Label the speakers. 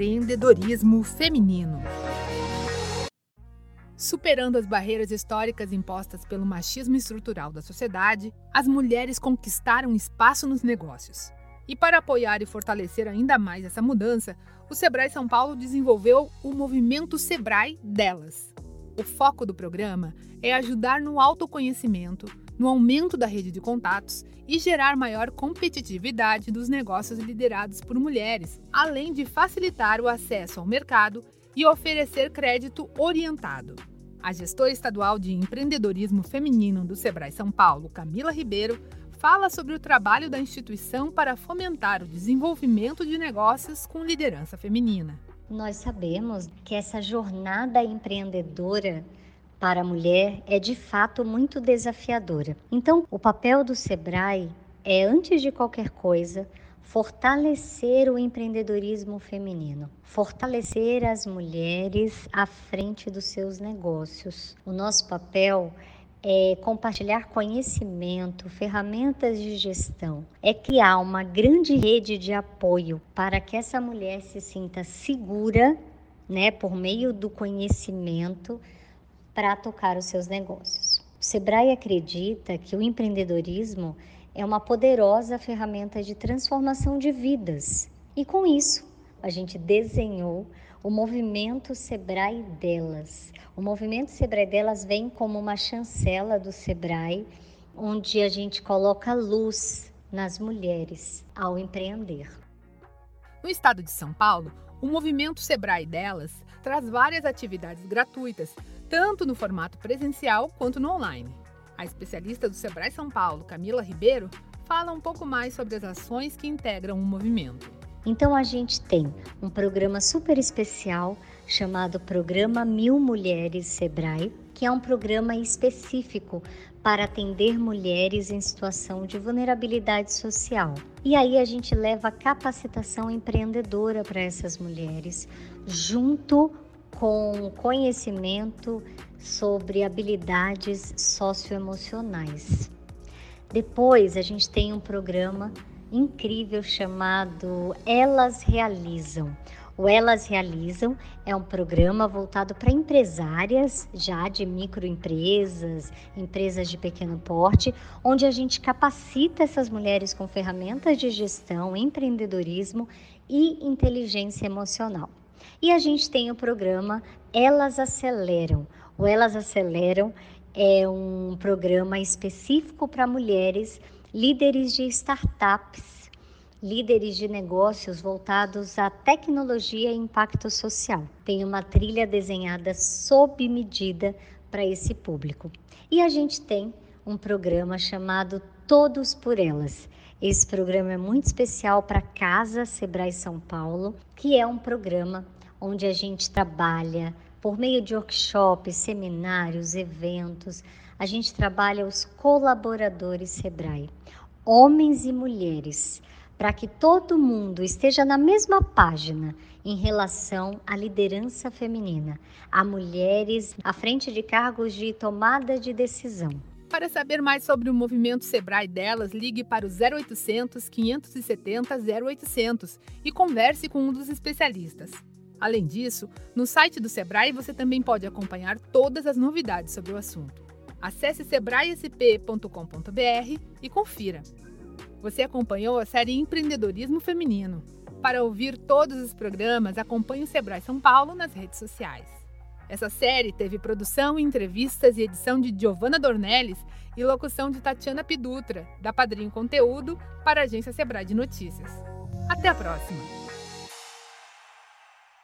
Speaker 1: empreendedorismo feminino. Superando as barreiras históricas impostas pelo machismo estrutural da sociedade, as mulheres conquistaram espaço nos negócios. E para apoiar e fortalecer ainda mais essa mudança, o Sebrae São Paulo desenvolveu o movimento Sebrae Delas. O foco do programa é ajudar no autoconhecimento, no aumento da rede de contatos e gerar maior competitividade dos negócios liderados por mulheres, além de facilitar o acesso ao mercado e oferecer crédito orientado. A gestora estadual de empreendedorismo feminino do Sebrae São Paulo, Camila Ribeiro, fala sobre o trabalho da instituição para fomentar o desenvolvimento de negócios com liderança feminina.
Speaker 2: Nós sabemos que essa jornada empreendedora para a mulher é de fato muito desafiadora. Então, o papel do Sebrae é, antes de qualquer coisa, fortalecer o empreendedorismo feminino, fortalecer as mulheres à frente dos seus negócios. O nosso papel é compartilhar conhecimento, ferramentas de gestão, é criar uma grande rede de apoio para que essa mulher se sinta segura, né, por meio do conhecimento para tocar os seus negócios. O Sebrae acredita que o empreendedorismo é uma poderosa ferramenta de transformação de vidas. E com isso, a gente desenhou o movimento Sebrae Delas. O movimento Sebrae Delas vem como uma chancela do Sebrae, onde a gente coloca luz nas mulheres ao empreender.
Speaker 1: No estado de São Paulo, o movimento Sebrae Delas traz várias atividades gratuitas, tanto no formato presencial quanto no online. A especialista do Sebrae São Paulo, Camila Ribeiro, fala um pouco mais sobre as ações que integram o movimento.
Speaker 2: Então a gente tem um programa super especial chamado Programa Mil Mulheres Sebrae, que é um programa específico para atender mulheres em situação de vulnerabilidade social. E aí a gente leva capacitação empreendedora para essas mulheres, junto com conhecimento sobre habilidades socioemocionais. Depois a gente tem um programa incrível chamado Elas Realizam. O Elas Realizam é um programa voltado para empresárias já de microempresas, empresas de pequeno porte, onde a gente capacita essas mulheres com ferramentas de gestão, empreendedorismo e inteligência emocional. E a gente tem o programa Elas Aceleram. O Elas Aceleram é um programa específico para mulheres líderes de startups, líderes de negócios voltados à tecnologia e impacto social. Tem uma trilha desenhada sob medida para esse público. E a gente tem um programa chamado Todos por Elas. Esse programa é muito especial para Casa Sebrae São Paulo, que é um programa onde a gente trabalha por meio de workshops, seminários, eventos. A gente trabalha os colaboradores Sebrae, homens e mulheres, para que todo mundo esteja na mesma página em relação à liderança feminina, a mulheres à frente de cargos de tomada de decisão.
Speaker 1: Para saber mais sobre o movimento Sebrae delas, ligue para o 0800 570 0800 e converse com um dos especialistas. Além disso, no site do Sebrae você também pode acompanhar todas as novidades sobre o assunto. Acesse sebraesp.com.br e confira. Você acompanhou a série Empreendedorismo Feminino. Para ouvir todos os programas, acompanhe o Sebrae São Paulo nas redes sociais. Essa série teve produção, entrevistas e edição de Giovanna Dornelles e locução de Tatiana Pidutra, da Padrinho Conteúdo, para a agência Sebrae de Notícias. Até a próxima!